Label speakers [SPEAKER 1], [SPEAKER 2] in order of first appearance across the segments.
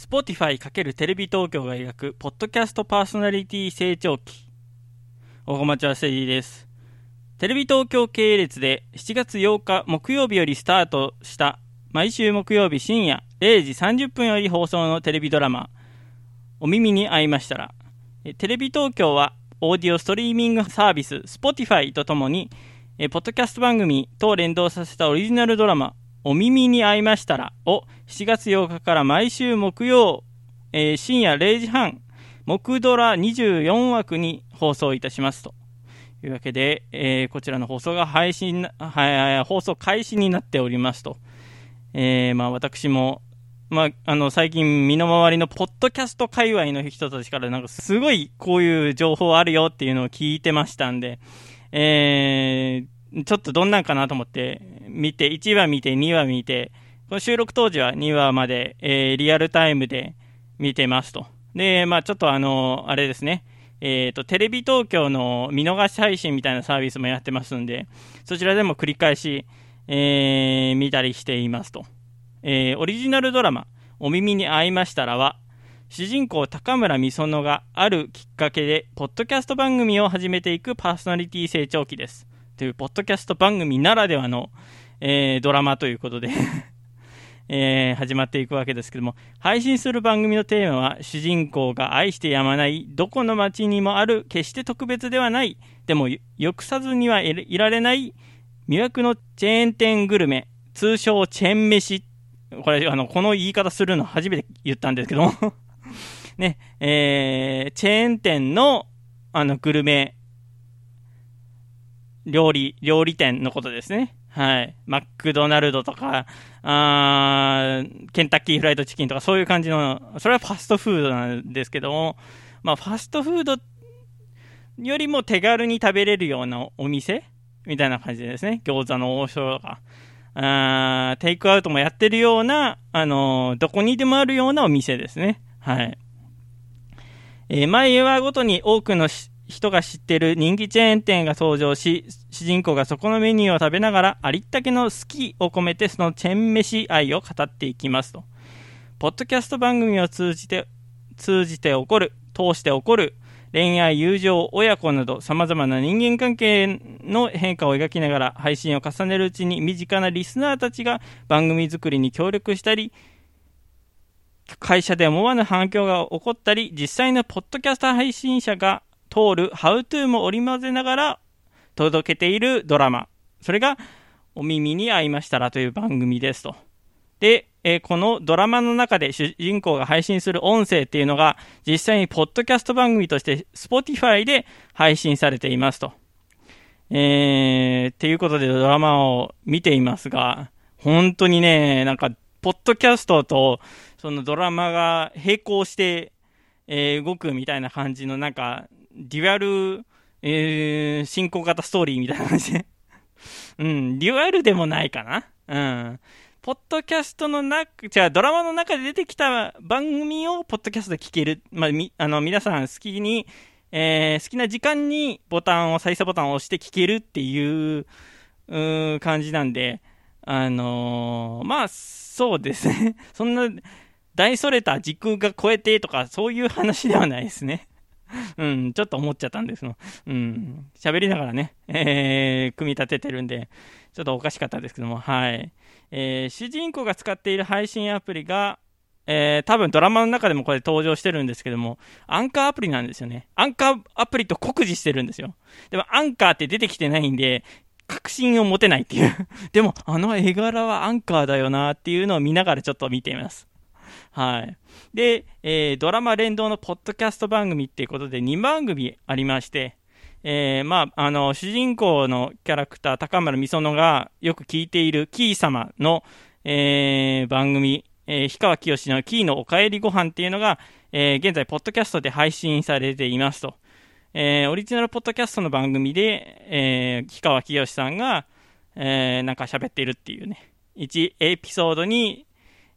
[SPEAKER 1] Spotify× テレビ東京が描くポッドキャストパーソナリティ成長期。大駒町はセリーです。テレビ東京系列で7月8日木曜日よりスタートした毎週木曜日深夜0時30分より放送のテレビドラマ。お耳に合いましたらテレビ東京はオーディオストリーミングサービス Spotify とともにポッドキャスト番組と連動させたオリジナルドラマお耳に合いましたらを7月8日から毎週木曜、えー、深夜0時半、木ドラ24枠に放送いたしますというわけで、えー、こちらの放送が配信、はい、放送開始になっておりますと。えー、まあ私も、まあ、あの、最近身の回りのポッドキャスト界隈の人たちからなんかすごいこういう情報あるよっていうのを聞いてましたんで、えー、ちょっとどんなんかなと思って見て、1話見て、2話見て、この収録当時は2話まで、えー、リアルタイムで見てますと。で、まあちょっとあの、あれですね、えっ、ー、と、テレビ東京の見逃し配信みたいなサービスもやってますんで、そちらでも繰り返し、えー、見たりしていますと。えー、オリジナルドラマ、お耳に合いましたらは、主人公高村美園があるきっかけで、ポッドキャスト番組を始めていくパーソナリティ成長期です。という、ポッドキャスト番組ならではの、えー、ドラマということで えー、始まっていくわけですけども、配信する番組のテーマは、主人公が愛してやまない、どこの街にもある、決して特別ではない、でも、よくさずにはいられない、魅惑のチェーン店グルメ、通称チェーン飯。これ、あの、この言い方するの初めて言ったんですけども ね、えー、チェーン店の、あの、グルメ料理、料理店のことですね。はい。マクドナルドとか、あケンタッキーフライドチキンとかそういう感じの、それはファストフードなんですけども、まあファストフードよりも手軽に食べれるようなお店みたいな感じですね。餃子の王将とか、あテイクアウトもやってるような、あのー、どこにでもあるようなお店ですね。はい。えー、毎話ごとに多くの人が知ってる人気チェーン店が登場し、主人公がそこのメニューを食べながら、ありったけの好きを込めてそのチェーン飯愛を語っていきますと。ポッドキャスト番組を通じて、通じて起こる、通して起こる、恋愛、友情、親子など様々な人間関係の変化を描きながら配信を重ねるうちに身近なリスナーたちが番組作りに協力したり、会社で思わぬ反響が起こったり、実際のポッドキャスト配信者が通るハウトゥーも織り交ぜながら届けているドラマ。それが、お耳に合いましたらという番組ですと。で、えー、このドラマの中で主人公が配信する音声っていうのが、実際にポッドキャスト番組として Spotify で配信されていますと。えー、っていうことでドラマを見ていますが、本当にね、なんか、ポッドキャストとそのドラマが並行して、えー、動くみたいな感じのなんか、デュアル、えー、進行型ストーリーみたいな感じで うん、デュアルでもないかな。うん。ポッドキャストの中、じゃあドラマの中で出てきた番組をポッドキャストで聞ける。まあ、み、あの、皆さん好きに、えー、好きな時間にボタンを、再生ボタンを押して聞けるっていう、う感じなんで、あのー、まあ、そうですね。そんな、大それた時空が超えてとか、そういう話ではないですね。うん、ちょっと思っちゃったんですの。うん、喋りながらね、えー、組み立ててるんで、ちょっとおかしかったですけども、はい。えー、主人公が使っている配信アプリが、えー、多分ドラマの中でもこれ登場してるんですけども、アンカーアプリなんですよね。アンカーアプリと酷似してるんですよ。でもアンカーって出てきてないんで、確信を持てないっていう でも、あの絵柄はアンカーだよなっていうのを見ながらちょっと見ています。はい。で、えー、ドラマ連動のポッドキャスト番組っていうことで2番組ありまして、えー、まあ、あの、主人公のキャラクター、高村美園がよく聞いているキー様の、えー、番組、えー、氷川きよしのキーのおかえりご飯っていうのが、えー、現在、ポッドキャストで配信されていますと。えー、オリジナルポッドキャストの番組で、えー、氷川きよしさんが、えー、なんか喋っているっていうね、1エピソードに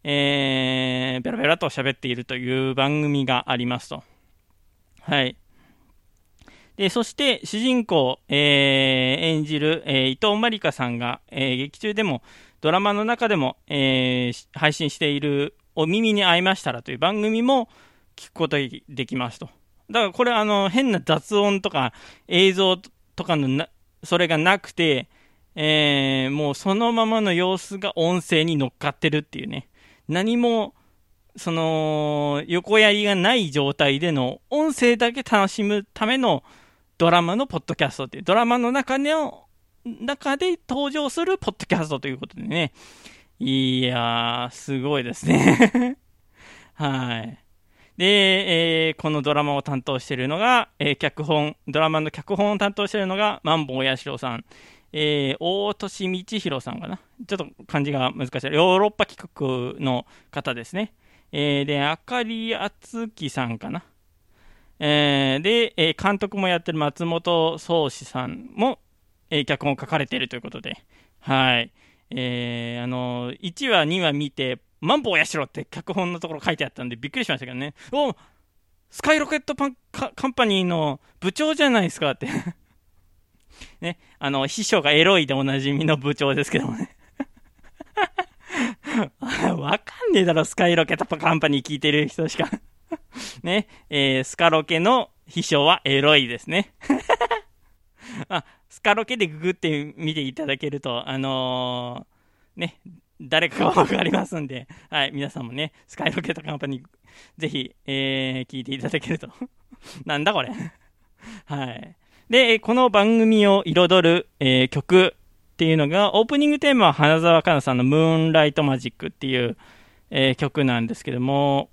[SPEAKER 1] えー、ベラベラと喋っているという番組がありますと。はい。で、そして主人公、えー、演じる、えー、伊藤まりかさんが、えー、劇中でもドラマの中でも、えー、配信しているお耳に合いましたらという番組も聞くことができますと。だからこれあの変な雑音とか映像とかのな、それがなくて、えー、もうそのままの様子が音声に乗っかってるっていうね。何も、その、横やりがない状態での音声だけ楽しむためのドラマのポッドキャストっていう、ドラマの中の、中で登場するポッドキャストということでね。いやー、すごいですね はい。で、えー、このドラマを担当しているのが、えー、脚本、ドラマの脚本を担当しているのが、マンボウヤシロさん。えー、大俊道弘さんかな？ちょっと漢字が難しい。ヨーロッパ企画の方ですね。えー、で、あかりあつきさんかな？えー、で、え、監督もやってる松本宗志さんも、え、脚本を書かれているということで、はい。え、あの、1話、2話見て、マンボウやしろって脚本のところ書いてあったんでびっくりしましたけどね。おスカイロケットパンカンパニーの部長じゃないですかってね、あの、秘書がエロいでおなじみの部長ですけどもね わかんねえだろ、スカイロケットカンパニー聞いてる人しかね、えー、スカロケの秘書はエロいですね あ、スカロケでググってみていただけると、あのー、ね、誰かがわかりますんで、はい、皆さんもね、スカイロケットカンパニー、ぜひ、えー、聞いていただけると。なんだこれ。はい。で、この番組を彩る、えー、曲っていうのが、オープニングテーマは花澤香菜さんのムーンライトマジックっていう、えー、曲なんですけども、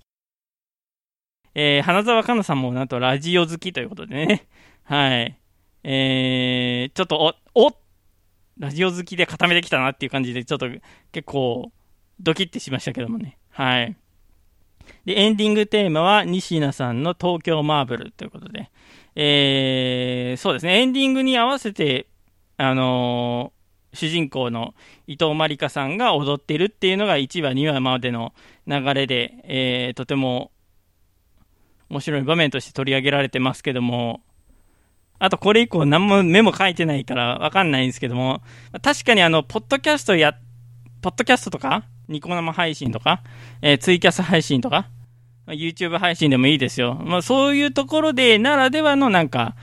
[SPEAKER 1] えー、花澤香菜さんもなんとラジオ好きということでね、はい。えー、ちょっと、お、おラジオ好きで固めてきたなっていう感じで、ちょっと結構ドキッてしましたけどもね。はい。で、エンディングテーマは西名さんの東京マーブルということで、えー、そうですね、エンディングに合わせて、あのー、主人公の伊藤まりかさんが踊ってるっていうのが1話、2話までの流れで、えー、とても面白い場面として取り上げられてますけども、あとこれ以降何もメモ書いてないからわかんないんですけども、確かにあの、ポッドキャストや、ポッドキャストとか、ニコ生配信とか、えー、ツイキャス配信とか、ま YouTube 配信でもいいですよ。まあ、そういうところで、ならではのなんか、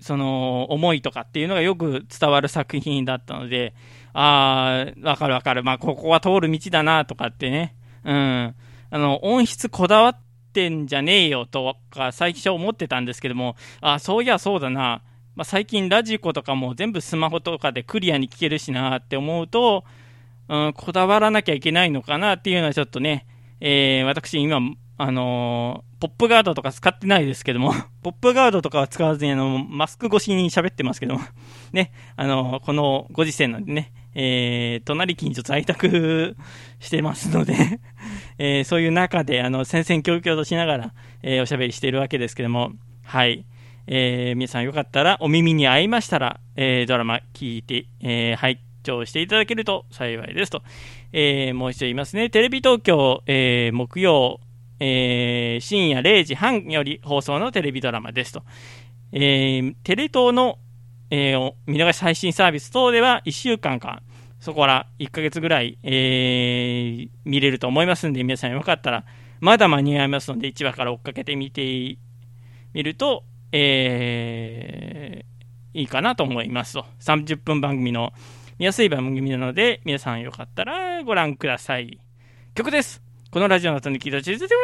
[SPEAKER 1] その、思いとかっていうのがよく伝わる作品だったので、ああ、わかるわかる。まあ、ここは通る道だなとかってね。うん。あの、音質こだわってんじゃねえよとか最初思ってたんですけども、あ、そういやそうだな。まあ、最近ラジコとかも全部スマホとかでクリアに聞けるしなって思うと、うん、こだわらなきゃいけないのかなっていうのはちょっとね、えー、私今、あのー、ポップガードとか使ってないですけども、ポップガードとかは使わずにあの、マスク越しに喋ってますけども、ね、あのー、このご時世なんでね、えー、隣近所在宅してますので えー、そういう中で、あの、戦々恐々としながら、えー、おしゃべりしているわけですけども、はい。えー、皆さんよかったら、お耳に合いましたら、えー、ドラマ聞いて、えー、拝聴していただけると幸いですと。えー、もう一度言いますね。テレビ東京、えー、木曜、えー、深夜0時半より放送のテレビドラマですと。えー、テレ東のえー、見逃し配信サービス等では1週間間、そこから1ヶ月ぐらい、えー、見れると思いますんで、皆さんよかったら、まだ間に合いますので、1話から追っかけてみてみると、えー、いいかなと思いますと。30分番組の見やすい番組なので、皆さんよかったらご覧ください。曲です。このラジオの後に聞いた地図で、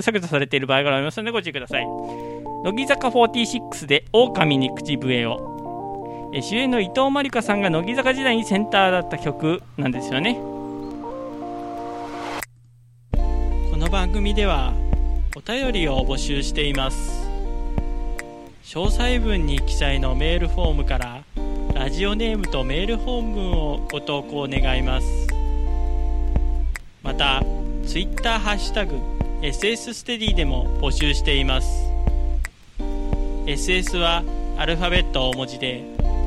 [SPEAKER 1] 削除されている場合がありますのでご注意ください。乃木坂46で狼に口笛をえ主演の伊藤まりかさんが乃木坂時代にセンターだった曲なんですよねこの番組ではお便りを募集しています詳細文に記載のメールフォームからラジオネームとメール本文をご投稿願いますまた Twitter ハッシュタグ SS ステディでも募集しています SS はアルファベット大文字で、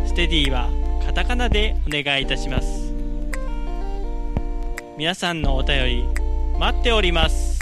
[SPEAKER 1] ステディはカタカナでお願いいたします。皆さんのお便り待っております。